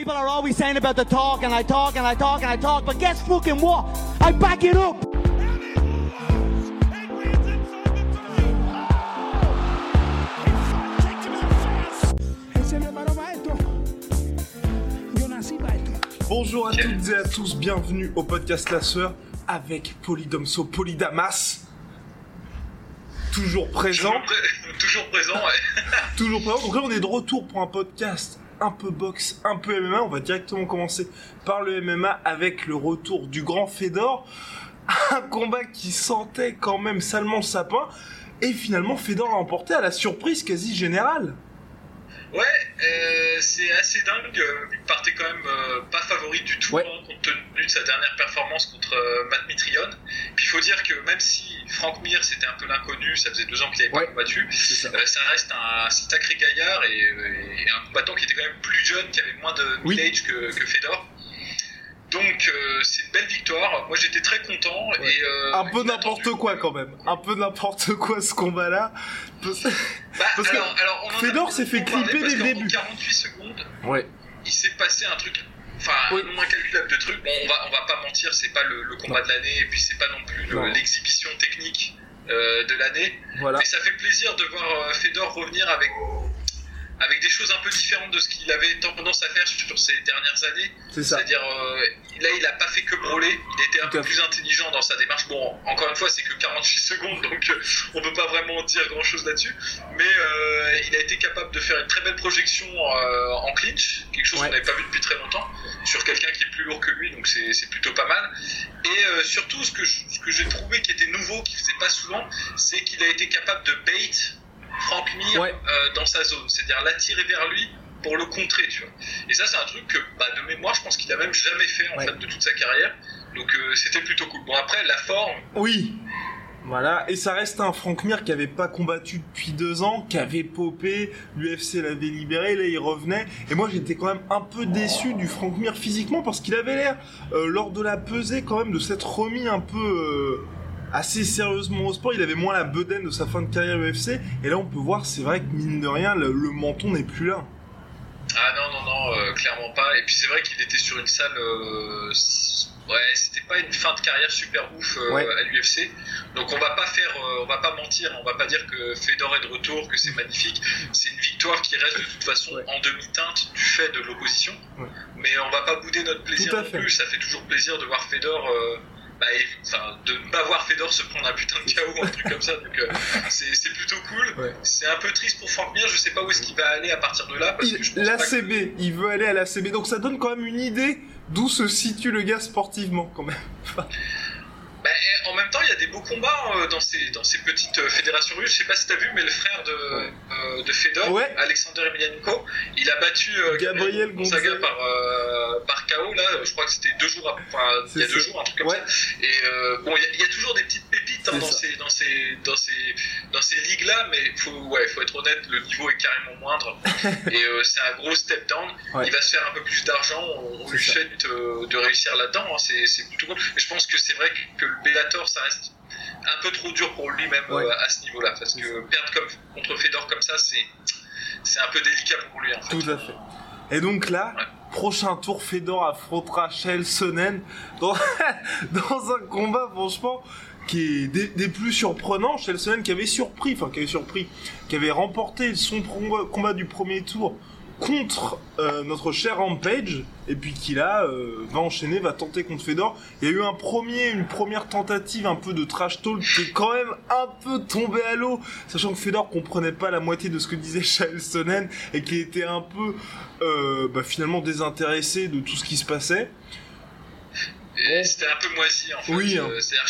People are always saying about the talk, and I talk, and I talk, and I talk, but guess fucking what? I back it up! Bonjour à toutes et à tous, bienvenue au podcast La Sœur avec Polydomso Polydamas. Toujours présent, Toujours, pré- toujours présent, ouais. toujours présent. Donc là, on est de retour pour un podcast un peu boxe, un peu MMA. On va directement commencer par le MMA avec le retour du grand Fedor. Un combat qui sentait quand même salement le sapin. Et finalement, Fedor l'a emporté à la surprise quasi générale. Ouais, euh, c'est assez dingue. euh, Il partait quand même euh, pas favori du tout, Ouais. hein, compte tenu de sa dernière performance contre euh, Matt Mitrione. Puis il faut dire que même si Frank Mir c'était un peu l'inconnu, ça faisait deux ans qu'il n'avait Ouais. pas combattu, ça. euh, ça reste un sacré gaillard et, et un combattant qui était quand même plus jeune, qui avait moins de Oui. middle-age que, que Fedor. Donc euh, c'est une belle victoire. Moi j'étais très content. Ouais. Et, euh, Un peu n'importe quoi quand même. Un peu n'importe quoi ce combat-là. Parce- Bah, Parce que alors, alors, Fedor s'est fait clipper dès le début. 48 secondes, Ouais. il s'est passé un truc, enfin Oui. un incalculable de trucs. Bon, on va, on va pas mentir, c'est pas le, le combat de l'année et puis c'est pas non plus le- l'exhibition technique euh, de l'année. Voilà. Mais ça fait plaisir de voir Fedor revenir avec avec des choses un peu différentes de ce qu'il avait tendance à faire sur ces dernières années. C'est ça. C'est-à-dire, euh, là, il a pas fait que brûler, il était un Tout peu plus intelligent dans sa démarche. Bon, encore une fois, c'est que 48 secondes, donc euh, on peut pas vraiment dire grand-chose là-dessus. Mais euh, il a été capable de faire une très belle projection en clinch, quelque chose Ouais. qu'on n'avait pas vu depuis très longtemps, sur quelqu'un qui est plus lourd que lui, donc c'est c'est plutôt pas mal. Et surtout, ce que je- ce que j'ai trouvé qui était nouveau, qui faisait pas souvent, c'est qu'il a été capable de bait Frank Mir Ouais. euh, dans sa zone, c'est-à-dire l'attirer vers lui pour le contrer, tu vois. Et ça, c'est un truc que, bah, de mémoire, je pense qu'il a même jamais fait en Ouais. fait de toute sa carrière. Donc euh, c'était plutôt cool. Bon après, la forme, Oui. Voilà, et ça reste un Frank Mir qui avait pas combattu depuis deux ans, qui avait popé, l'UFC l'avait libéré, là il revenait, et moi j'étais quand même un peu déçu du Frank Mir physiquement parce qu'il avait l'air, euh, lors de la pesée quand même, de s'être remis un peu assez sérieusement au sport, il avait moins la bedaine de sa fin de carrière UFC, et là on peut voir, c'est vrai que mine de rien, le, le menton n'est plus là. ah non non non, euh, clairement pas. Et puis c'est vrai qu'il était sur une salle, euh, ouais, c'était pas une fin de carrière super ouf euh, Ouais. à l'UFC. Donc on va pas faire, euh, on va pas mentir, on va pas dire que Fedor est de retour, que c'est magnifique. C'est une victoire qui reste de toute façon Ouais. en demi-teinte du fait de l'opposition. Ouais. Mais on va pas bouder notre plaisir non plus. Ça fait toujours plaisir de voir Fedor. Bah, de ne pas voir Fedor se prendre un putain de KO ou un truc comme ça, donc euh, c'est plutôt cool. Ouais. C'est un peu triste pour Frank Mir, je sais pas où est-ce qu'il va aller à partir de là, parce que je pense pas que- L'ACB, il veut aller à l'ACB, donc ça donne quand même une idée d'où se situe le gars sportivement quand même. Bah, en même temps, il y a des beaux combats euh, dans, ces, dans ces petites euh, fédérations russes. Je sais pas si t'as vu, mais le frère de, euh, de Fedor, Ouais. Alexander Emelianenko, il a battu Gabriel Gonzaga par, par KO. Là, je crois que c'était deux jours, après- enfin, il y a deux jours, un truc comme Ouais. ça. Et bon, il y a- il y, a toujours des petites pépites hein, dans, ces, dans, ces, dans, ces, dans ces ligues-là, mais faut, ouais, faut être honnête, le niveau est carrément moindre. et c'est un gros step down. Ouais. Il va se faire un peu plus d'argent. On, lui souhaite de réussir là-dedans. hein. C'est plutôt cool. Mais je pense que c'est vrai que, que le Bellator, ça reste un peu trop dur pour lui-même Ouais. euh, à ce niveau-là. Parce que perdre comme, contre Fedor comme ça, c'est c'est un peu délicat pour lui en fait. Tout à fait. Et donc là, Ouais. prochain tour, Fedor affrontera Chael Sonnen dans, dans un combat, franchement, qui est des, des plus surprenants. Chael Sonnen qui avait surpris, enfin qui avait surpris, qui avait remporté son combat du premier tour contre euh, notre cher Rampage, et puis qui là euh, va enchaîner, va tenter contre Fedor. Il y a eu un premier, une première tentative un peu de trash talk qui est quand même un peu tombé à l'eau, sachant que Fedor comprenait pas la moitié de ce que disait Chael Sonnen et qui était un peu euh, bah, finalement désintéressé de tout ce qui se passait. C'était un peu moisi en fait. Oui, hein. C'est-à-dire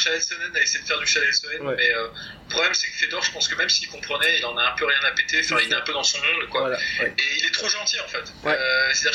a essayé de faire du Chael Sonnen, Ouais. mais euh, le problème c'est que Fedor, je pense que même s'il comprenait, il en a un peu rien à péter. Enfin, il est un peu dans son monde, quoi. Voilà, ouais. Et il est trop gentil en fait. Ouais. Euh, C'est-à-dire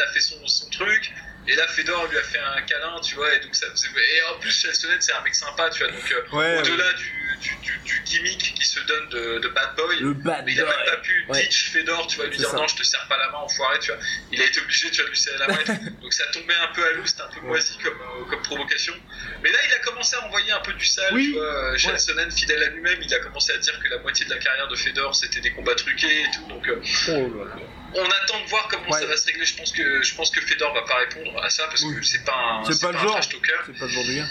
a fait son, son truc. Et là, Fedor lui a fait un câlin, tu vois, et donc ça faisait... Et en plus, Chael Sonnen, c'est un mec sympa, tu vois, donc euh, Ouais, au-delà du, du, du, du gimmick qui se donne de, de bad boy, Le bad mais il a même pas pu Ouais. ditch Fedor, tu vois, lui dire ça. non, je te serre pas la main, enfoiré, tu vois. Il a été obligé, tu vois, de lui serrer la main. Donc ça tombait un peu à l'eau, c'était un peu moisi comme, euh, comme provocation. Mais là, il a commencé à envoyer un peu du sale, Oui. tu vois. euh. Sonnen, fidèle à lui-même, il a commencé à dire que la moitié de la carrière de Fedor, c'était des combats truqués et tout. Donc euh, Oh là là. On attend de voir comment Ouais. ça va se régler. Je pense que, je pense que Fedor va pas répondre à ça parce Oui. que c'est pas un, C'est pas le un genre. C'est pas le genre de.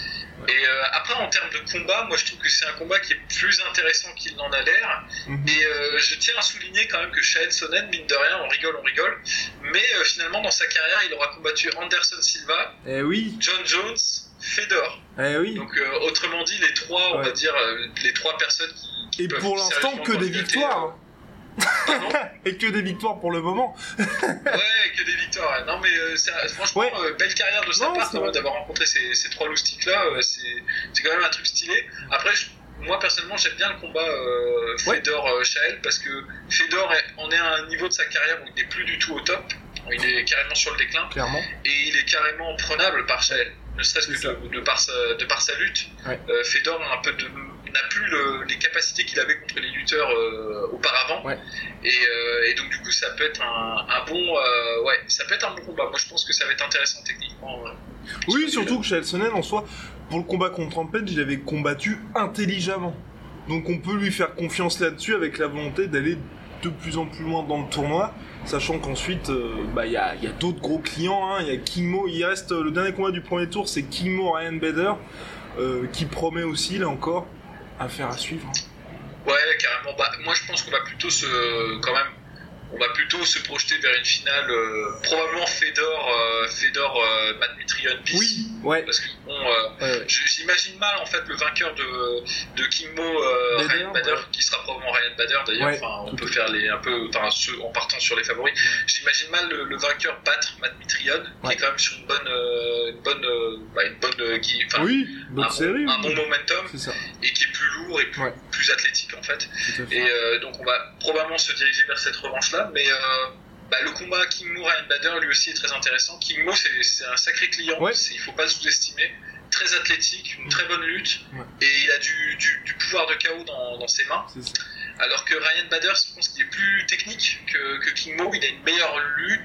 Et euh, après, en termes de combat, moi je trouve que c'est un combat qui est plus intéressant qu'il n'en a l'air. Mhm. Et euh, je tiens à souligner quand même que Shahed Sonnen, mine de rien, on rigole, on rigole. Mais euh, finalement, dans sa carrière, il aura combattu Anderson Silva, Eh oui, John Jones, Fedor. eh oui. Donc autrement dit, les trois, on Ouais. va dire, les trois personnes qui. Et pour l'instant, que des victoires. Et que des victoires pour le moment. Ouais, que des victoires. Non, mais euh, franchement, Ouais. euh, belle carrière de sa Non, part d'avoir rencontré ces, ces trois loustiques là. c'est quand même un truc stylé. Après, je- moi personnellement, j'aime bien le combat euh, Ouais. Fedor-Shael parce que Fedor on est à un niveau de sa carrière où il n'est plus du tout au top. Il est carrément sur le déclin Clairement. et il est carrément prenable par Shael. Ne serait-ce que de, de par sa, de par sa lutte. Ouais. Euh, Fedor a un peu de n'a plus le- les capacités qu'il avait contre les lutteurs euh, auparavant Ouais. et, euh, et donc du coup ça peut être un, un bon euh, ouais ça peut être un bon combat moi je pense que ça va être intéressant techniquement ouais. Oui, surtout que Chael Sonnen, en soi, pour le combat contre Rampage, il avait combattu intelligemment. Donc on peut lui faire confiance là-dessus avec la volonté d'aller de plus en plus loin dans le tournoi, sachant qu'ensuite, euh, bah, il y a, il y a d'autres gros clients. hein. Il y a Kingmo, il reste euh, le dernier combat du premier tour, c'est Kingmo Ryan Bader, euh, qui promet aussi, là encore, à faire à suivre. ouais carrément bah, moi je pense qu'on va plutôt se quand même on va plutôt se projeter vers une finale euh, probablement Fedor euh, Fedor euh, bis Oui, ouais. parce que bon euh, ouais, je- j'imagine mal en fait le vainqueur de, de Bader, Ryan Bader ouais. qui sera probablement Ryan Bader d'ailleurs Ouais, enfin on peut faire les un peu enfin ceux- en partant sur les favoris j'imagine mal le, le vainqueur battre Matt Mitrion qui est quand même sur une bonne une bonne bah, une bonne qui- Oui, un, bon, série. un oui. bon momentum ça, et qui est plus lourd et plus. Plus athlétique en fait. Et euh, donc on va probablement se diriger vers cette revanche là mais euh, bah, le combat King Mo Ryan Bader lui aussi est très intéressant. King Mo c'est un sacré client Ouais. il faut pas sous-estimer. Très athlétique une très bonne lutte. Ouais. et il a du, du, du pouvoir de chaos dans, dans ses mains. Alors que Ryan Bader je pense qu'il est plus technique que, que King Mo il a une meilleure lutte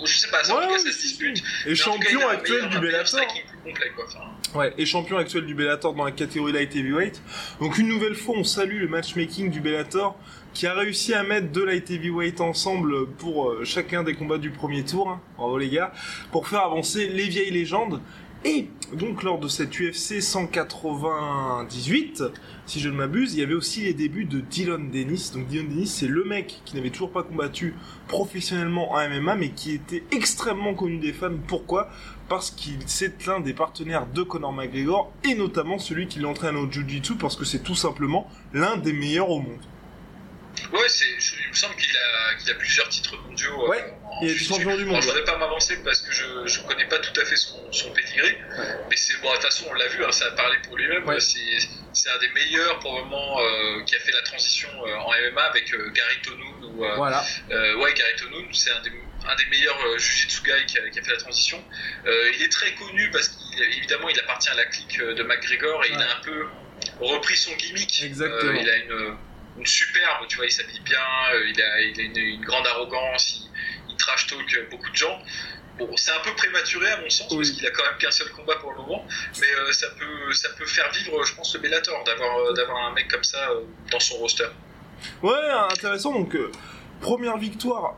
ou je sais pas ça, en Ouais, tout cas ça se dispute Et en cas, champion actuel du Bellator. striking plus complet quoi enfin, Ouais, et champion actuel du Bellator dans la catégorie light heavyweight. Donc une nouvelle fois, on salue le matchmaking du Bellator qui a réussi à mettre deux light heavyweight ensemble pour euh, chacun des combats du premier tour. hein. Bravo les gars, pour faire avancer les vieilles légendes. Et donc lors de cette UFC 198, si je ne m'abuse, il y avait aussi les débuts de Dylan Dennis. Donc Dylan Dennis, c'est le mec qui n'avait toujours pas combattu professionnellement en MMA, mais qui était extrêmement connu des fans. Pourquoi? Parce qu'il c'est l'un des partenaires de Conor McGregor, et notamment celui qui l'entraîne au Jiu-Jitsu, parce que c'est tout simplement l'un des meilleurs au monde. Ouais, il me semble qu'il a, plusieurs titres mondiaux. euh, Ouais, en il est champion du monde, Alors, je ouais. voudrais pas m'avancer parce que je, je connais pas tout à fait son, son pedigree. Mais c'est, bon, de toute façon, on l'a vu, hein, ça a parlé pour lui-même. Ouais. C'est, un des meilleurs, probablement, euh, qui a fait la transition euh, en MMA avec euh, Gary Tonoun. Ou, Voilà. ouais, Gary Tonoun, c'est un des, un des meilleurs Jiu-Jitsu guys qui a, qui a fait la transition. Il est très connu parce qu'évidemment, il appartient à la clique de McGregor et il a un peu repris son gimmick. Exactement. Il a une, une superbe, tu vois, il s'habille bien, euh, il a, il a une, une grande arrogance, il, il trash talk beaucoup de gens. Bon, c'est un peu prématuré à mon sens Oui. parce qu'il a quand même qu'un seul combat pour le moment, mais euh, ça peut, ça peut faire vivre, je pense, le Bellator d'avoir, euh, d'avoir un mec comme ça euh, dans son roster. Ouais, intéressant. Donc, euh, première victoire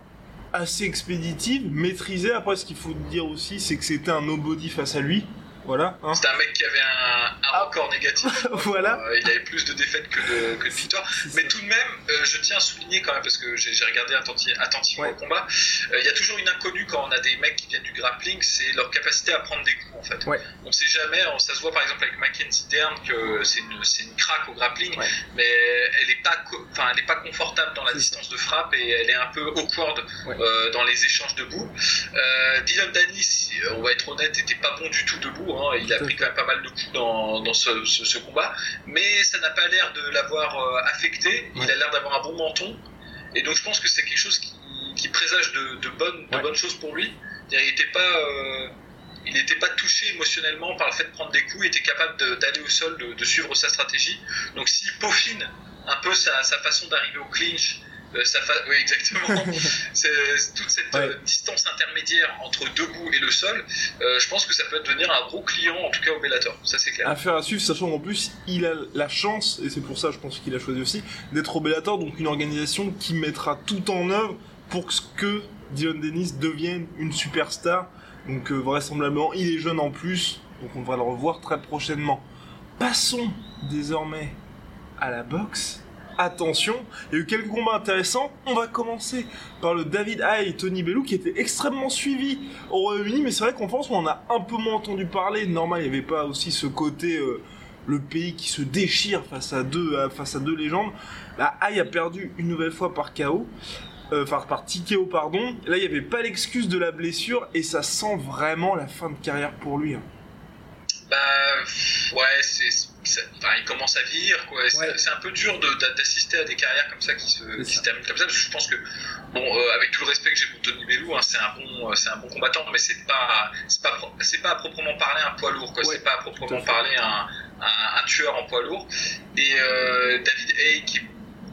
assez expéditive, maîtrisée. Après, ce qu'il faut dire aussi, c'est que c'était un nobody face à lui. Voilà. Hein. C'est un mec qui avait un, un Ah. record négatif. voilà. Euh, il avait plus de défaites que de, que de victoires. Mais tout de même, euh, je tiens à souligner quand même, parce que j'ai regardé attenti- attentivement Ouais. le combat, euh, il y a toujours une inconnue quand on a des mecs qui viennent du grappling, c'est leur capacité à prendre des coups en fait. Ouais. On sait jamais, on- ça se voit par exemple avec Mackenzie Dern que c'est une, une craque au grappling, Ouais. mais elle est pas, co- enfin elle est pas confortable dans la distance de frappe et elle est un peu awkward Ouais. euh, dans les échanges debout. Euh, Dylan Danis, on va être honnête, était pas bon du tout debout. hein. Il a pris quand même pas mal de coups dans, dans ce, ce, ce combat, mais ça n'a pas l'air de l'avoir euh, affecté. Il a l'air d'avoir un bon menton, et donc je pense que c'est quelque chose qui, qui présage de, de bonnes, de bonnes choses pour lui. Il n'était pas, euh, il pas touché émotionnellement par le fait de prendre des coups, il était capable d'aller au sol, de, de suivre sa stratégie. Donc s'il peaufine un peu sa, sa façon d'arriver au clinch, euh, fa- oui exactement, toute cette Ouais. euh, distance intermédiaire entre debout et le sol, euh, je pense que ça peut devenir un gros client en tout cas au Bellator, ça c'est clair. Affaire à suivre, sachant qu'en plus, il a la chance, et c'est pour ça, je pense qu'il a choisi aussi, d'être au Bellator, donc une organisation qui mettra tout en œuvre pour que Dion Dennis devienne une superstar. Donc, euh, vraisemblablement, il est jeune en plus, donc on devra le revoir très prochainement. Passons désormais à la boxe. Attention, il y a eu quelques combats intéressants. On va commencer par le David Haye et Tony Bellew qui était extrêmement suivi au Royaume-Uni, mais c'est vrai qu'en France on en a un peu moins entendu parler. Normal, il n'y avait pas aussi ce côté euh, le pays qui se déchire face à deux à- face à deux légendes. Là, Haye a perdu une nouvelle fois par KO. euh, Enfin, par TKO, pardon. Là, il n'y avait pas l'excuse de la blessure et ça sent vraiment la fin de carrière pour lui. hein. Bah ouais, c'est, enfin, il commence à vieillir quoi. C'est, Ouais. c'est un peu dur de- d'a- d'assister à des carrières comme ça qui se, qui ça. se terminent comme ça. Parce que je pense que bon, euh, avec tout le respect que j'ai pour Tony Bellew, hein, c'est un bon, euh, c'est un bon combattant, mais c'est pas, c'est pas, c'est pas à proprement parler un poids lourd quoi. Ouais, c'est pas à proprement à parler un, un, un tueur en poids lourd. Et euh, David Hay qui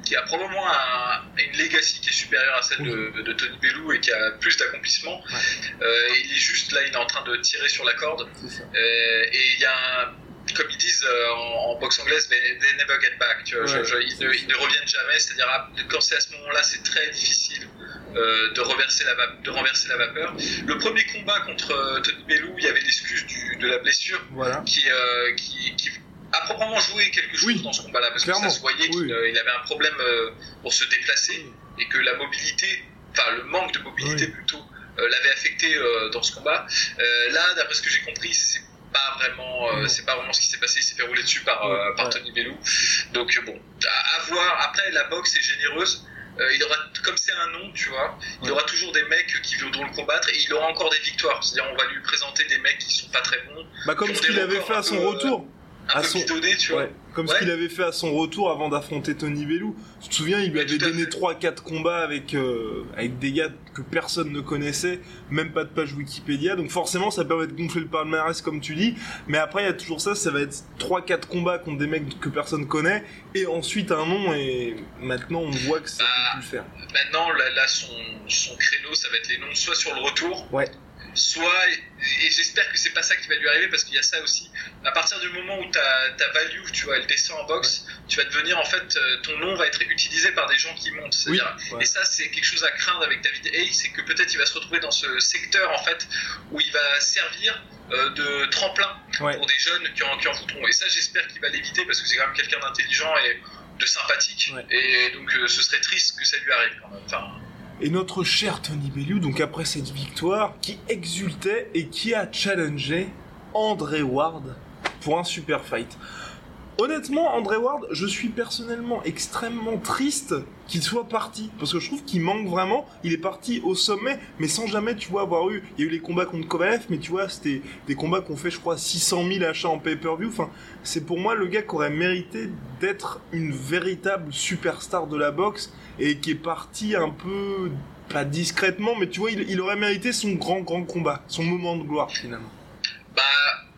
qui a probablement un- une legacy qui est supérieure à celle de, de Tony Bellew et qui a plus d'accomplissement. Euh, il est juste là, il est en train de tirer sur la corde. Et il y a un- comme ils disent euh, en, en boxe anglaise, they, they never get back. Tu vois, Ouais. je- je- ils, ne, ils ne reviennent jamais. C'est-à-dire ah, quand c'est à ce moment-là, c'est très difficile euh, de la renverser la vapeur. Le premier combat contre euh, Tony Bellew, il y avait l'excuse de la blessure Voilà. qui, euh, qui, qui a proprement joué quelque chose Oui, dans ce combat-là parce clairement, que ça se voyait qu'il oui. avait un problème pour se déplacer et que la mobilité, enfin le manque de mobilité plutôt, l'avait affecté dans ce combat. Là, d'après ce que j'ai compris, c'est pas vraiment, euh, c'est pas vraiment ce qui s'est passé. Il s'est fait rouler dessus par, euh, par. Tony Bellew. Donc euh, bon, à, à voir. Après, la boxe est généreuse. Euh, il aura, comme c'est un nom, tu vois, il aura toujours des mecs qui voudront le combattre et il aura encore des victoires. C'est-à-dire, on va lui présenter des mecs qui sont pas très bons, Bah, comme ce qu'il avait fait à son retour. Un À peu son- bidonnés, tu vois. Ouais, comme ce qu'il avait fait à son retour avant d'affronter Tony Bellew. Tu te souviens, il lui avait donné fait. 3-4 combats avec, euh, avec des gars que personne ne connaissait, même pas de page Wikipédia. Donc forcément, ça permet de gonfler le palmarès comme tu dis. Mais après, il y a toujours ça, ça va être 3-4 combats contre des mecs que personne connaît. Et ensuite un nom, et maintenant on voit que ça Bah, peut plus le faire. Maintenant, là, là, son, son créneau, ça va être les noms soit sur le retour, Ouais. Soit, et, j'espère que c'est pas ça qui va lui arriver parce qu'il y a ça aussi. À partir du moment où ta, ta value, tu vois, elle descend en boxe, tu vas devenir, en fait, euh, ton nom va être utilisé par des gens qui montent. Oui. Ouais. Et ça, c'est quelque chose à craindre avec David Hay, c'est que peut-être il va se retrouver dans ce secteur, en fait, où il va servir euh, de tremplin Ouais. pour des jeunes qui en, qui en voudront. Et ça, j'espère qu'il va l'éviter parce que c'est quand même quelqu'un d'intelligent et de sympathique. Et donc, euh, ce serait triste que ça lui arrive quand même. Enfin, Et notre cher Tony Bellew, donc après cette victoire, qui exultait et qui a challengé André Ward pour un super fight. Honnêtement, André Ward, je suis personnellement extrêmement triste qu'il soit parti. Parce que je trouve qu'il manque vraiment. Il est parti au sommet, mais sans jamais, tu vois, avoir eu. Il y a eu les combats contre Kovalev, mais tu vois, c'était des combats qu'on fait, je crois, 600 000 achats en pay-per-view. Enfin, c'est pour moi le gars qui aurait mérité d'être une véritable superstar de la boxe et qui est parti un peu. Pas discrètement, mais tu vois, il, il aurait mérité son grand, grand combat, son moment de gloire finalement. bah,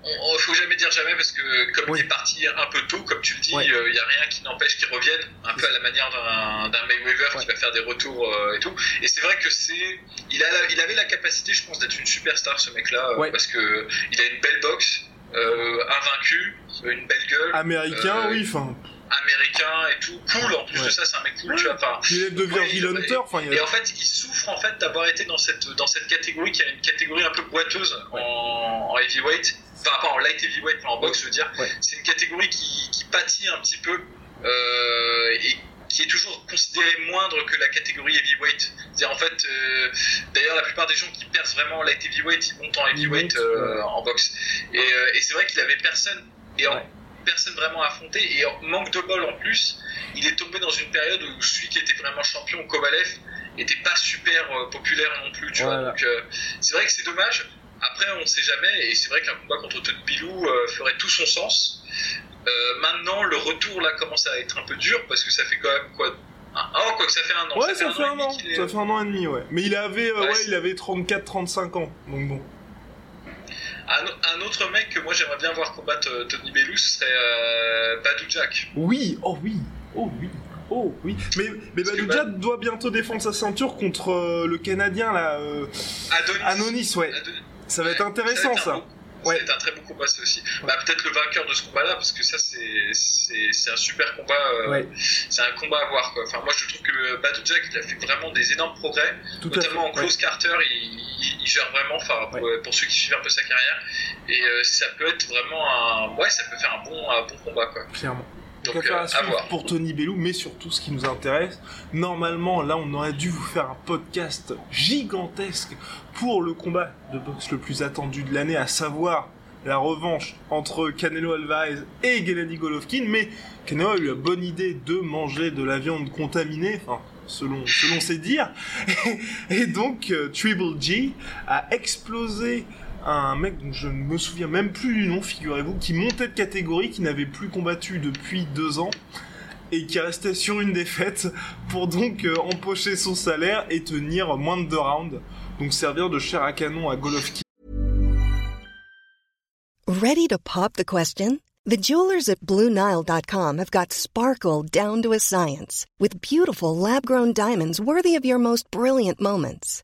on, on- faut jamais dire jamais parce que comme Oui. il est parti un peu tôt, comme tu le dis, il Ouais. y a rien qui n'empêche qu'il revienne, un peu à la manière d'un Mayweather Ouais. qui va faire des retours euh, et tout. Et c'est vrai que c'est, il, a, il avait la capacité, je pense, d'être une superstar ce mec-là, euh, Ouais. parce que il a une belle boxe, euh, invaincu, une belle gueule, Américain, Euh, oui, enfin. américain et tout, cool. En plus Ouais. de ça, c'est un mec cool, tu vois. Il est de Ouais, Virgil il- Hunter, enfin, il Et en fait, il souffre en fait d'avoir été dans cette dans cette catégorie qui est une catégorie un peu boiteuse en, en heavyweight, enfin pas en light heavyweight, mais en boxe, je veux dire. Ouais. C'est une catégorie qui, qui pâtit un petit peu euh, et qui est toujours considérée moindre que la catégorie heavyweight. C'est-à-dire en fait, euh, d'ailleurs la plupart des gens qui percent vraiment en light heavyweight, ils montent en heavyweight euh, en boxe. Et, et c'est vrai qu'il avait personne et en- Ouais. personne vraiment affronté et en manque de bol en plus, il est tombé dans une période où celui qui était vraiment champion, Kovalev, était pas super euh, populaire non plus. Tu vois. Donc euh, c'est vrai que c'est dommage. Après, on ne sait jamais, et c'est vrai qu'un combat contre Tony Bilou euh, ferait tout son sens. Euh, maintenant, le retour là commence à être un peu dur parce que ça fait quand même quoi ah, oh, quoi que ça fait un an. Ouais, ça, fait, un, an. est- Ça fait un an et demi, ouais. Mais il avait, euh, Ouais, ouais, c'est- il avait 34-35 ans. Donc bon. Un, un autre mec que moi j'aimerais bien voir combattre euh, Tony Bellew, ce serait euh, Badou Jack. Oui, oh oui, oh oui, oh oui. Mais, mais Badou Jack doit bientôt défendre sa ceinture contre euh, le Canadien, là. Adonis. Anonis, ouais. Adonis. Ça va être intéressant, ça. beau- être un très beau combat, ça aussi. Bah, peut-être le vainqueur de ce combat-là, parce que ça, c'est, c'est, c'est un super combat. euh, Ouais. C'est un combat à voir, quoi. Enfin, moi, je trouve que Badou Jack, il a fait vraiment des énormes progrès. Tout notamment en close Carter, il, il- il gère vraiment, enfin pour, pour ceux qui suivent un peu sa carrière, et euh, ça peut être vraiment un, ouais, ça peut faire un bon, un bon combat quoi. Clairement. Donc, affaire euh, à suivre pour Tony Bellou, mais surtout ce qui nous intéresse. Normalement, là, on aurait dû vous faire un podcast gigantesque pour le combat de boxe le plus attendu de l'année, à savoir la revanche entre Canelo Alvarez et Gennady Golovkin. Mais Canelo a eu la bonne idée de manger de la viande contaminée, enfin, selon, selon ses dires. Et donc, euh, Triple G a explosé un mec dont je ne me souviens même plus du nom, figurez-vous, qui montait de catégorie, qui n'avait plus combattu depuis deux ans, et qui restait sur une défaite pour donc euh, empocher son salaire et tenir moins de deux rounds, donc servir de chair à canon à Golovkin. Ready to pop the question? The jewelers at BlueNile.com have got sparkle down to a science with beautiful lab grown diamonds worthy of your most brilliant moments.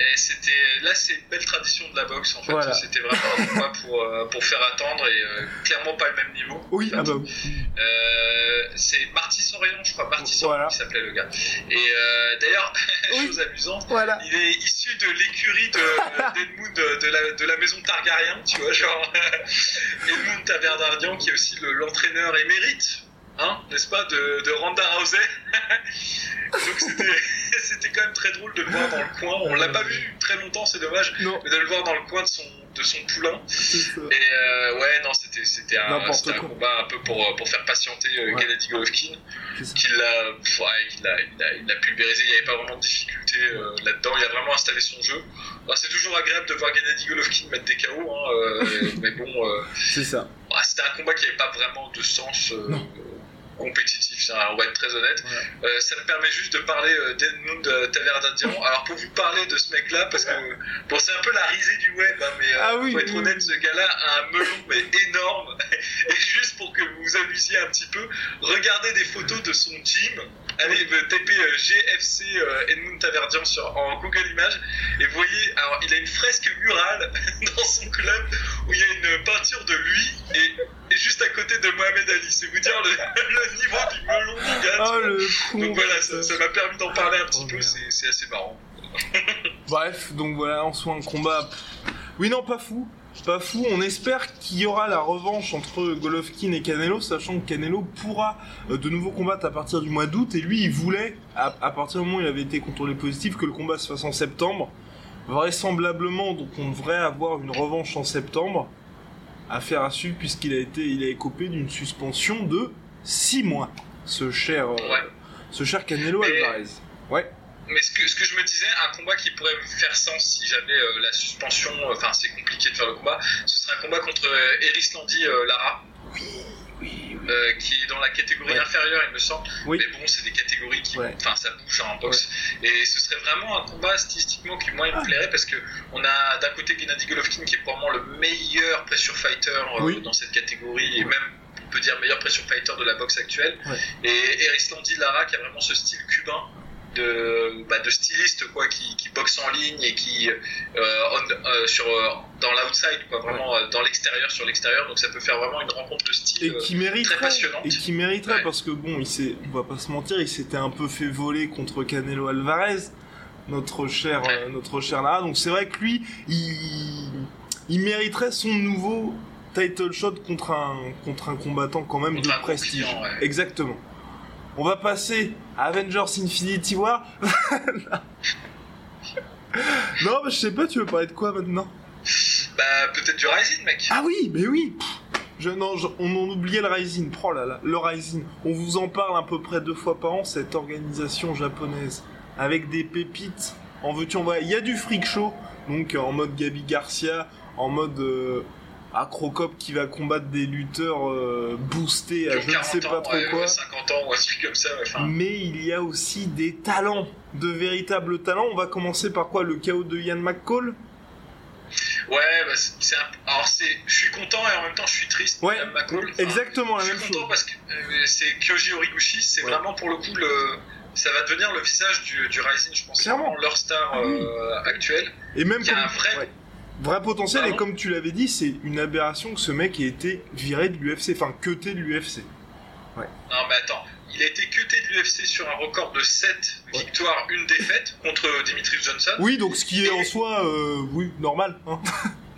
et c'était, là c'est une belle tradition de la boxe en fait. Voilà. C'était vraiment un combat pour, euh, pour faire attendre et euh, clairement pas le même niveau. Oui, en fait. ah bah oui. Euh, c'est Marty Sorion, je crois, Marty Sorion Voilà. qui s'appelait le gars. Et d'ailleurs, Oui. chose amusante, Voilà. il est issu de l'écurie de d'Edmund de, de la, de la maison Targaryen, tu vois, genre Edmund Targaryen qui est aussi le- l'entraîneur émérite, hein, n'est-ce pas, de, de Ronda Rousey. Donc c'était quand même très drôle de le voir dans le coin. On l'a pas vu très longtemps, c'est dommage, Non, mais de le voir dans le coin de son de son poulain. Et euh, ouais, non, c'était un, un combat un peu pour, euh, pour faire patienter euh, Ouais. Gennady Golovkin, qui l'a ouais, pulvérisé. Il n'y avait pas vraiment de difficulté euh, là-dedans. Il a vraiment installé son jeu. C'est toujours agréable de voir Gennady Golovkin mettre des KO, hein, euh, mais bon, C'est ça. bah, c'était un combat qui n'avait pas vraiment de sens. Compétitif, ça, on va être très honnête. Euh, ça me permet juste de parler euh, d'Edmund euh, Taverdadian. Alors pour vous parler de ce mec-là, parce que bon, c'est un peu la risée du web, hein, mais euh, Ah oui, faut être honnête, oui. ce gars-là a un melon mais énorme. Et juste pour que vous vous amusiez un petit peu, regardez des photos de son gym. Allez euh, GFC Edmund Taverdian sur, en Google Images et vous voyez, alors il a une fresque murale dans son club où il y a une peinture de lui et, et juste à côté de Mohamed Ali. C'est vous dire le, le niveau du melon du gars. Oh vois. le. Donc voilà, ça m'a permis d'en parler un petit Oh, peu, c'est assez marrant. Bref, donc voilà, en soit un combat. Oui, non, pas fou. Pas fou. On espère qu'il y aura la revanche entre Golovkin et Canelo, sachant que Canelo pourra euh, de nouveau combattre à partir du mois d'août. Et lui, il voulait, à, à partir du moment où il avait été contrôlé positif, que le combat se fasse en septembre. Vraisemblablement, donc on devrait avoir une revanche en septembre. Affaire à suivre, puisqu'il a été, il a écopé d'une suspension de 6 mois. Ce cher, euh, Ouais. ce cher Canelo Alvarez. Ouais. Mais ce que, ce que je me disais, un combat qui pourrait faire sens si jamais euh, la suspension, euh, enfin c'est compliqué de faire le combat, ce serait un combat contre euh, Erislandi euh, Lara, euh, qui est dans la catégorie Ouais. inférieure, il me semble. Oui. Mais bon, c'est des catégories qui, Ouais. enfin ça bouge en boxe. Et ce serait vraiment un combat stylistiquement qui moi il me plairait parce que on a d'un côté Gennady Golovkin qui est probablement le meilleur pressure fighter euh, Oui. dans cette catégorie et même on peut dire meilleur pressure fighter de la boxe actuelle. Et Erislandi Lara qui a vraiment ce style cubain de, bah, de styliste quoi qui, qui boxe en ligne et qui euh, on- euh, sur euh, dans l'outside quoi vraiment dans l'extérieur sur l'extérieur donc ça peut faire vraiment une rencontre de style et qui mériterait très passionnante. et qui mériterait Ouais. parce que bon il s'est on va pas se mentir il s'était un peu fait voler contre Canelo Alvarez notre cher euh, notre cher Lara donc c'est vrai que lui il il mériterait son nouveau title shot contre un, contre un combattant quand même Contre de prestige. ouais. Exactement. On va passer à Avengers Infinity War. non, mais je sais pas, tu veux parler de quoi maintenant? Bah, peut-être du Rising, mec. Ah oui, mais oui je, non, je- on en oubliait le Rising. Oh là là, le Rising. On vous en parle à peu près deux fois par an, cette organisation japonaise. Avec des pépites. En veux-tu, en voilà. Il y a du freak show. Donc en mode Gabi Garcia, en mode euh, Acrocop qui va combattre des lutteurs euh, boostés à Qui je ne sais 40 pas ans, trop ouais, quoi. 50 ans ou un truc comme ça. ouais, Mais il y a aussi des talents, de véritables talents. On va commencer par quoi Le chaos de Ian McCall? Ouais, bah, c'est c'est un... Alors, c'est... je suis content et en même temps, je suis triste. Ouais, McCall. Exactement la Je même suis content chose. parce que euh, c'est Kyoji Horiguchi, c'est Ouais. vraiment pour le coup le. Ça va devenir le visage du, du Rising, je pense. Clairement. vraiment leur star Ah oui. euh, actuelle. Et même y a un vrai- ouais. Vrai potentiel, et Pardon comme tu l'avais dit, c'est une aberration que ce mec ait été viré de l'UFC, enfin cuté de l'UFC. Non, mais attends, il a été cuté de l'UFC sur un record de 7 victoires, une défaite contre Dimitri Johnson. Oui, donc ce qui est en soi, euh, oui, normal. Hein.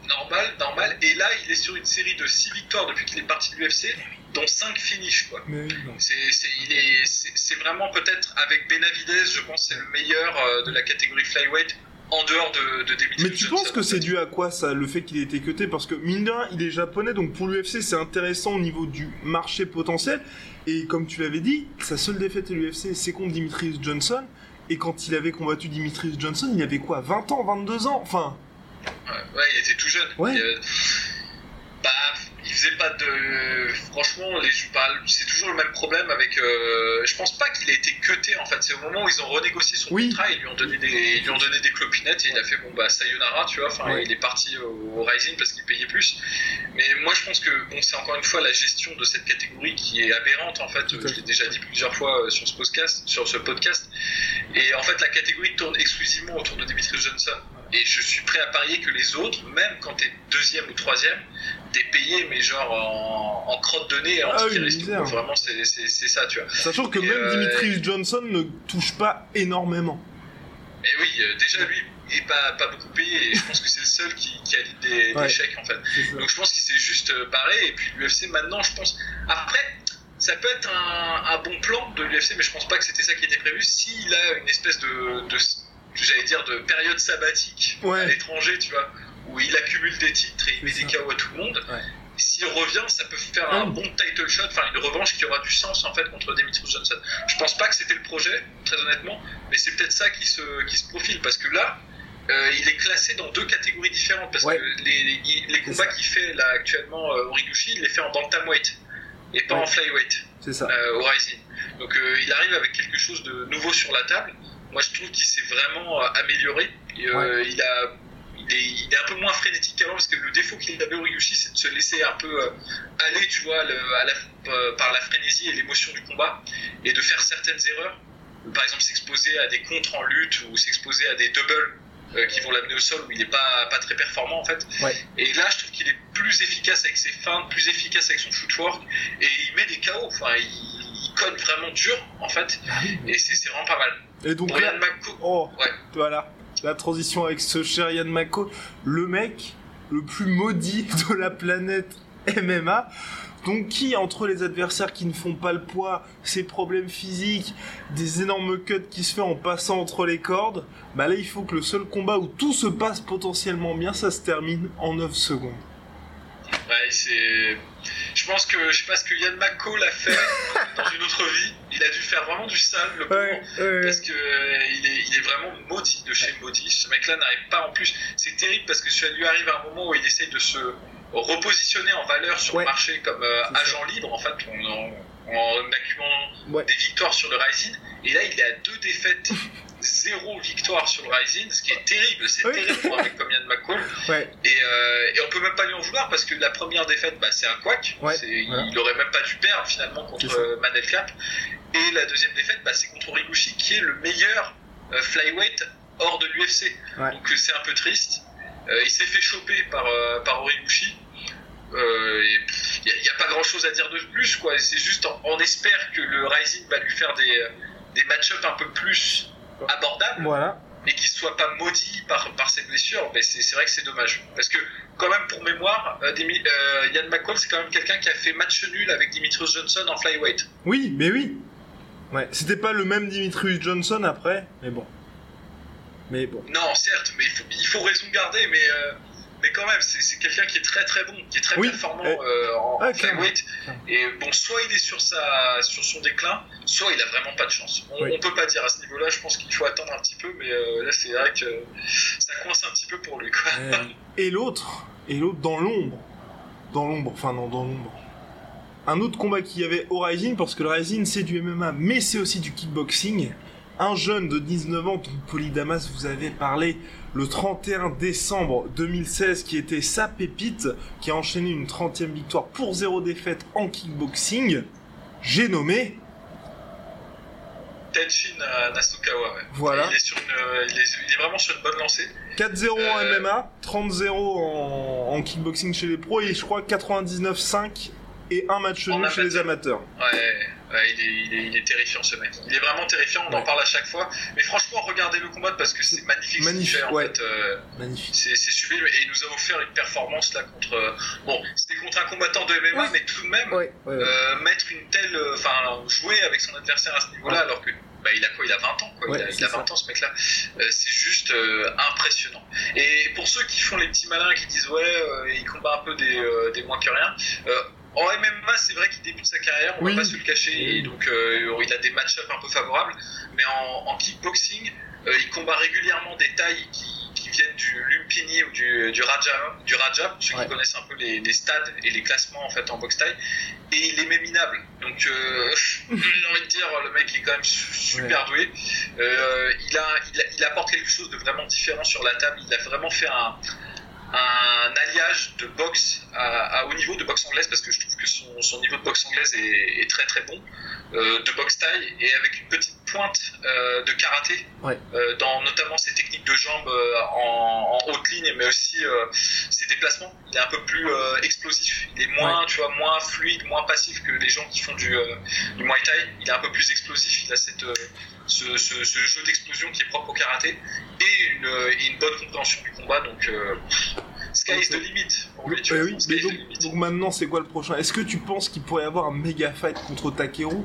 Normal, normal. Et là, il est sur une série de 6 victoires depuis qu'il est parti de l'UFC, dont 5 finishes, quoi. Mais oui, non. C'est, c'est, il est, c'est, c'est vraiment peut-être avec Benavidez, je pense, c'est le meilleur euh, de la catégorie flyweight en dehors de, de Mais tu penses que c'est dû à quoi ça, le fait qu'il ait été cuté? Parce que mine de rien, il est japonais, donc pour l'UFC c'est intéressant au niveau du marché potentiel. Et comme tu l'avais dit, sa seule défaite à l'UFC c'est contre Dimitris Johnson. Et quand il avait combattu Dimitris Johnson, il avait quoi 20 ans, 22 ans? Enfin, Ouais, ouais, il était tout jeune. Ouais. Il, bah, il faisait pas de. Franchement, les... bah, c'est toujours le même problème avec. euh, Je pense pas qu'il ait été cuté en fait. C'est au moment où ils ont renégocié son Oui. contrat, ils lui ont donné des, ils lui ont donné des clopinettes et il a fait bon bah sayonara, tu vois. Enfin, il est parti au, Rising parce qu'il payait plus. Mais moi, je pense que bon, c'est encore une fois la gestion de cette catégorie qui est aberrante en fait. Je l'ai déjà dit plusieurs fois euh, sur ce podcast, sur ce podcast. Et en fait, la catégorie tourne exclusivement autour de Dimitri Johnson. Et je suis prêt à parier que les autres, même quand t'es deuxième ou troisième, t'es payé, mais genre en, en crotte de nez, en Ah oui. Vraiment, c'est ça, tu vois. sachant que Et, même euh, Dimitris Johnson ne touche pas énormément. Mais oui, euh, déjà, lui, il est pas, pas beaucoup payé, et je pense que c'est le seul qui, qui a des, des Ouais. chèques, en fait. Donc je pense qu'il s'est juste euh, barré, et puis l'UFC, maintenant, je pense. Après. Ça peut être un, un bon plan de l'UFC, mais je pense pas que c'était ça qui était prévu. S'il a une espèce de, de j'allais dire, de période sabbatique Ouais. à l'étranger, tu vois, où il accumule des titres et il met des. KO à tout le monde. Ouais. S'il revient, ça peut faire un bon title shot, enfin une revanche qui aura du sens en fait contre Demetrius Johnson. Je pense pas que c'était le projet, très honnêtement, mais c'est peut-être ça qui se, qui se profile parce que là, euh, il est classé dans deux catégories différentes parce Ouais. que les, les, les combats qu'il fait là actuellement, euh, Origuchi, il les fait en bantamweight et pas Ouais. en flyweight C'est ça. euh, au Rising. Donc euh, il arrive avec quelque chose de nouveau sur la table. Moi je trouve qu'il s'est vraiment amélioré. Et, il, a, il, est, il est un peu moins frénétique qu'avant parce que le défaut qu'il avait au Ryushi c'est de se laisser un peu euh, aller tu vois, le- à la- euh, par la frénésie et l'émotion du combat et de faire certaines erreurs. Par exemple s'exposer à des contres en lutte ou s'exposer à des doubles euh, qui vont l'amener au sol où il n'est pas, pas très performant en fait. Ouais. Et là je trouve qu'il est plus efficace avec ses feintes, plus efficace avec son footwork et il met des KO. Enfin, il, il cogne vraiment dur en fait, et c'est vraiment pas mal. Et donc Pour là, Yann McCo, oh, Ouais. voilà, la transition avec ce cher Yann Mako, le mec le plus maudit de la planète MMA. Donc qui, entre les adversaires qui ne font pas le poids, ses problèmes physiques, des énormes cuts qui se fait en passant entre les cordes, bah là il faut que le seul combat où tout se passe potentiellement bien, ça se termine en 9 secondes. C'est. Je pense que je sais pas ce que Yann McCo l'a fait dans une autre vie. Il a dû faire vraiment du sale, le pauvre. Parce que euh, il, est, il est vraiment maudit de chez maudit. Ce mec-là n'arrive pas en plus. C'est terrible parce que ça lui arrive à un moment où il essaye de se repositionner en valeur sur le marché comme euh, ça. agent libre en fait en, en, des victoires sur le Rising. Et là, il est à deux défaites, zéro victoire sur le Rising, ce qui est terrible. C'est Oui. terrible pour un mec comme Yann McCall. Ouais, Et, euh, et on peut même pas lui en vouloir parce que la première défaite, bah, c'est un. Ouais, voilà. Il aurait même pas dû perdre finalement contre euh, Manel Cap. Et la deuxième défaite, bah, c'est contre Origuchi qui est le meilleur euh, flyweight hors de l'UFC. Donc euh, c'est un peu triste. Euh, il s'est fait choper par, euh, par Origuchi. Euh, Il n'y a, pas grand chose à dire de plus. quoi. C'est juste, on, on espère que le Rising va lui faire des, des match-ups un peu plus abordables. voilà. et qu'il soit pas maudit par, par ses blessures, mais c'est c'est vrai que c'est dommage. Parce que, quand même, pour mémoire, euh, Demi- euh, Ian McCall, c'est quand même quelqu'un qui a fait match nul avec Dimitrios Johnson en flyweight. Oui, mais oui. Ouais, c'était pas le même Dimitrius Johnson après, mais bon. Mais bon. Non, certes, mais il faut, il faut raison garder, mais, euh, mais quand même, c'est quelqu'un qui est très très bon, qui est très Oui, performant eh, euh, en, ah, flyweight. Et bon, soit il est sur, sa, sur son déclin, soit il a vraiment pas de chance. On, Oui. on peut pas dire à ce niveau-là, je pense qu'il faut attendre un petit peu, mais euh, là c'est vrai que ça coince un petit peu pour lui. Quoi. Euh, et l'autre, et l'autre dans l'ombre. Dans l'ombre, enfin non, dans l'ombre. Un autre combat qu'il y avait au Rising, parce que le Rising c'est du MMA, mais c'est aussi du kickboxing. Un jeune de 19 ans, dont Polydamas vous avez parlé le 31 décembre 2016, qui était sa pépite, qui a enchaîné une 30e victoire pour zéro défaite en kickboxing. J'ai nommé Tenshin Nasukawa, ouais. Voilà. Il est, sur une, euh, il, est, il est vraiment sur une bonne lancée. 4-0 en Euh, MMA, 30-0 en, en kickboxing chez les pros et je crois 99-5 et un match nul chez les amateur. amateurs. Ouais il, est, il, est, il est terrifiant ce mec. Il est vraiment terrifiant, on en parle à chaque fois. Mais franchement, regardez le combat parce que c'est magnifique. ce qu'il Magnifique, fait, en ouais. fait, euh, Magnifique. C'est sublime et il nous a offert une performance là contre. euh, Bon, c'était contre un combattant de MMA, Oui. mais tout de même, Ouais, euh, mettre une telle. euh, Enfin, jouer avec son adversaire à ce niveau-là, alors que. Bah, il a quoi? Il a 20 ans, quoi. Ouais, il a, il c'est a ça. 20 ans, ce mec-là. Euh, c'est juste euh, impressionnant. Et pour ceux qui font les petits malins, qui disent ouais, euh, il combat un peu des, euh, des moins que rien. En MMA, c'est vrai qu'il débute sa carrière, on Oui. va pas se le cacher, et donc euh, il a des match-ups un peu favorables. Mais en, en kickboxing, euh, il combat régulièrement des tailles qui, qui viennent du Lumpini ou du, du Raja, du Raja, pour ceux Ouais. qui connaissent un peu les, les stades et les classements en fait en boxe taille, et il est même minable. Donc euh, j'ai envie de dire, le mec est quand même su- super doué. Euh, il, a, il, a- il apporte quelque chose de vraiment différent sur la table. Il a vraiment fait un, un alliage de boxe à, haut niveau, de boxe anglaise, parce que je trouve que son, niveau de boxe anglaise est, très très bon, de boxe taille, et avec une petite pointe euh, de karaté, Ouais. euh, dans notamment ses techniques de jambes euh, en, en haute ligne, mais aussi euh, ses déplacements. Il est un peu plus euh, explosif, il est moins, tu vois, moins fluide, moins passif que les gens qui font du, euh, du Muay Thai. Il est un peu plus explosif, il a cette, euh, ce, ce- ce jeu d'explosion qui est propre au karaté et une, euh, et une bonne compréhension du combat. Donc, euh, sky is the limit pour lui, tu Ouais, vois. oui, Sky mais is the donc, limit. donc maintenant c'est quoi le prochain? Est-ce que tu penses qu'il pourrait y avoir un méga fight contre Takeru?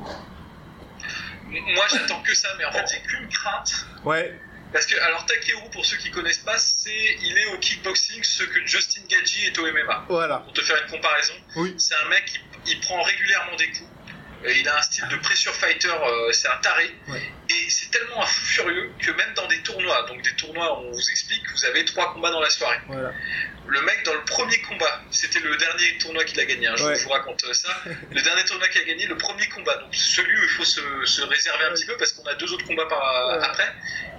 Moi, j'attends que ça, mais en fait, j'ai qu'une crainte. Ouais, Parce que, alors, Takeru, pour ceux qui connaissent pas, c'est, il est au kickboxing ce que Justin Gaggi est au MMA. voilà. Pour te faire une comparaison, Oui. c'est un mec qui il prend régulièrement des coups. Euh, Il a un style de pressure fighter, euh, c'est un taré. Ouais. Et c'est tellement un fou furieux que même dans des tournois, donc des tournois, on vous explique, vous avez trois combats dans la soirée. Voilà. Le mec, dans le premier combat, c'était le dernier tournoi qu'il a gagné, hein, je Ouais. vous raconte euh, ça. le dernier tournoi qu'il a gagné, le premier combat, donc celui où il faut se, se réserver un petit peu parce qu'on a deux autres combats par, Ouais. après.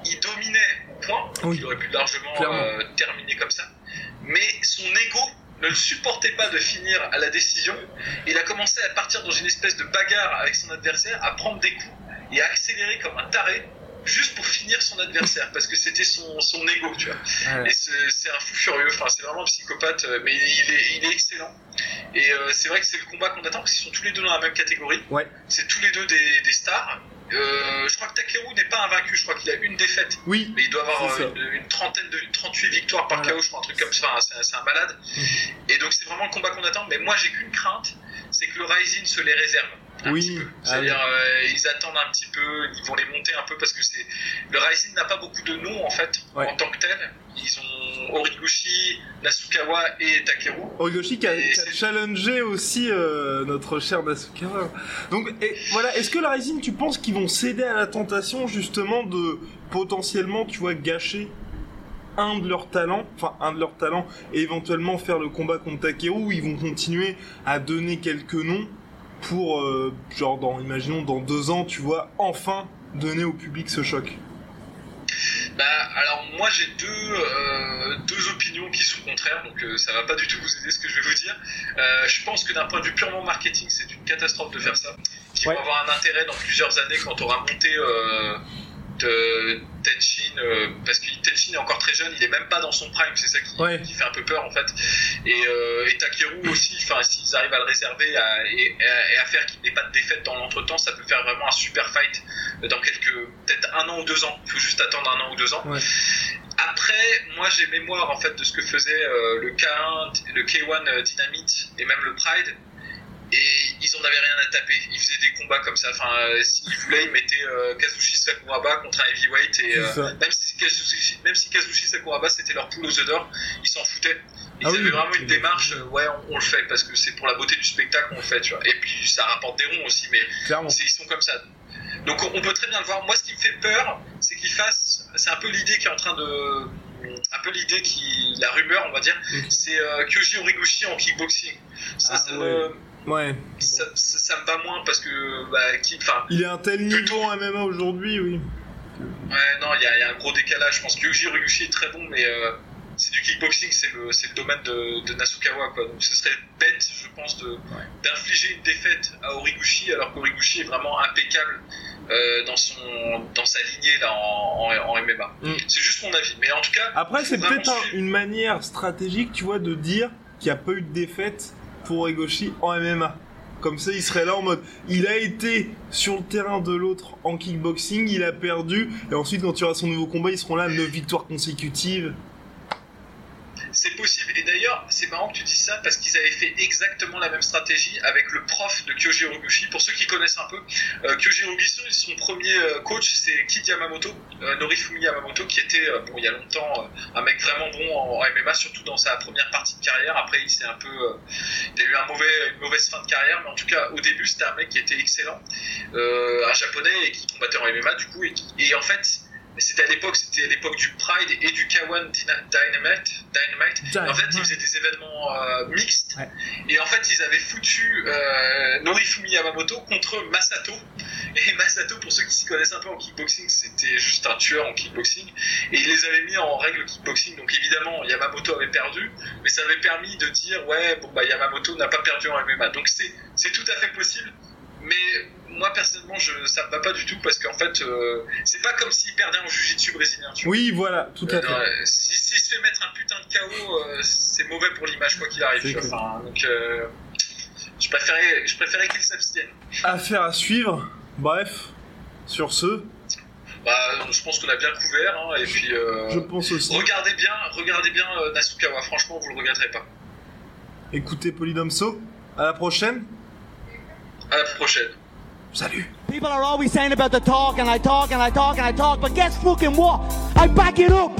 Il dominait au point, donc Oui. il aurait pu largement euh, terminer comme ça. Mais son ego ne le supportait pas de finir à la décision. Il a commencé à partir dans une espèce de bagarre avec son adversaire, à prendre des coups et à accélérer comme un taré juste pour finir son adversaire parce que c'était son, son ego, tu vois. Ouais. Et c'est un fou furieux, enfin c'est vraiment un psychopathe, euh, mais il est, il est excellent. Et euh, c'est vrai que c'est le combat qu'on attend parce qu'ils sont tous les deux dans la même catégorie. Ouais. C'est tous les deux des, des stars. Euh, je crois que Takeru n'est pas invaincu, je crois qu'il a une défaite. Oui, Mais il doit avoir une, une trentaine de 38 victoires par Voilà. KO, je crois, un truc comme ça. Enfin, c'est un malade. Et donc c'est vraiment le combat qu'on attend. Mais moi j'ai qu'une crainte, c'est que le Rising se les réserve. Un Oui. Ah C'est-à-dire euh, ils attendent un petit peu, ils vont les monter un peu parce que c'est le Rising n'a pas beaucoup de noms en fait Ouais. en tant que tel. Ils ont Origuchi, Nasukawa et Takeru. Origoshi qui a, qui a challengé aussi euh, notre cher Nasukawa. Donc et, voilà, est-ce que la Rising, tu penses qu'ils vont céder à la tentation justement de potentiellement, tu vois, gâcher un de leurs talents, enfin un de leurs talents, et éventuellement faire le combat contre Takeru, ils vont continuer à donner quelques noms pour, euh, genre, dans, imaginons, dans deux ans, tu vois, enfin donner au public ce choc. Bah, alors moi j'ai deux, euh, deux opinions qui sont contraires, donc euh, ça va pas du tout vous aider ce que je vais vous dire. Euh, je pense que d'un point de vue purement marketing, c'est une catastrophe de faire ça. Qui Ouais. va avoir un intérêt dans plusieurs années quand on aura monté de Tenchin, euh, parce que Tenchin est encore très jeune, il est même pas dans son prime, c'est ça qui, qui, fait un peu peur en fait. Et, euh, et Takeru aussi, enfin s'ils arrivent à le réserver à, et, à faire qu'il n'ait pas de défaite dans l'entretemps, ça peut faire vraiment un super fight dans quelques, peut-être un an ou deux ans. Il faut juste attendre un an ou deux ans. Après, moi j'ai mémoire en fait de ce que faisait euh, le K1, le K1 Dynamite et même le Pride et ils en avaient rien à taper. Ils faisaient des combats comme ça. Enfin, euh, s'ils voulaient, ils mettaient euh, Kazushi Sakuraba contre un heavyweight et euh, même si Kazushi, même si Kazushi Sakuraba c'était leur poule aux œufs d'or, ils s'en foutaient. Ils ah avaient vraiment une démarche, ouais, on, le fait parce que c'est pour la beauté du spectacle, on le fait, tu vois. Et puis ça rapporte des ronds aussi, mais ils sont comme ça. Donc on peut très bien le voir. Moi, ce qui me fait peur, c'est qu'ils fassent. C'est un peu l'idée qui est en train de un peu l'idée qui la rumeur on va dire c'est Kyoji Origuchi en kickboxing ça, ah ça me Ouais. Ça, ça, me va moins parce que. Bah, qui, il est un tel niveau en MMA aujourd'hui, oui. Ouais, non, il y, y, a un gros décalage. Je pense que Yuji Ryushi est très bon, mais euh, c'est du kickboxing, c'est le, le, domaine de, de, Nasukawa. Quoi. Donc ce serait bête, je pense, d'infliger une défaite à Origuchi, alors qu'Origuchi est vraiment impeccable euh, dans, son, dans sa lignée là, en, en, MMA. Mm. C'est juste mon avis. Mais en tout cas. Après, c'est peut-être une manière stratégique, tu vois, de dire qu'il n'y a pas eu de défaite pour Egoshi en MMA. Comme ça, il serait là en mode, il a été sur le terrain de l'autre en kickboxing, il a perdu, et ensuite quand tu auras son nouveau combat, ils seront là, 9 victoires consécutives. C'est possible. Et d'ailleurs, c'est marrant que tu dises ça parce qu'ils avaient fait exactement la même stratégie avec le prof de Kyoji Roguchi. Pour ceux qui connaissent un peu, euh, Kyoji son premier euh, coach, c'est Kid Yamamoto, euh, Norifumi Yamamoto, qui était, euh, bon, il y a longtemps, un mec vraiment bon en, MMA, surtout dans sa première partie de carrière. Après, il s'est un peu, il a eu une mauvaise fin de carrière, mais en tout cas, au début, c'était un mec qui était excellent, un japonais et qui combattait en MMA, du coup, et en fait, c'était à l'époque, c'était l'époque du Pride et du K1 Dynamite. Dynamite. En fait, ils faisaient des événements euh, mixtes. Et en fait, ils avaient foutu euh, Norifumi Yamamoto contre Masato. Et Masato, pour ceux qui s'y connaissent un peu en kickboxing, c'était juste un tueur en kickboxing. Et ils les avaient mis en règle kickboxing. Donc évidemment, Yamamoto avait perdu, mais ça avait permis de dire ouais, bon bah Yamamoto n'a pas perdu en MMA. Donc c'est tout à fait possible. Mais moi personnellement, je, ça me va pas du tout parce qu'en fait, euh, c'est pas comme s'il perdait en jiu-jitsu brésilien. Tu vois. Oui, voilà, tout à euh, fait. S'il si, se fait mettre un putain de KO, euh, c'est mauvais pour l'image quoi qu'il arrive. Enfin, donc, je préférais, je préférais qu'il s'abstienne. Affaire à suivre. Bref, sur ce. Bah, je pense qu'on a bien couvert, hein, et puis. je pense aussi. Regardez bien, regardez bien Nasukawa. Franchement, vous le regretterez pas. Écoutez Polydomso. À la prochaine. À la prochaine. Salut. People are always saying about the talk and I talk and I talk and I talk, but guess fucking what? I back it up.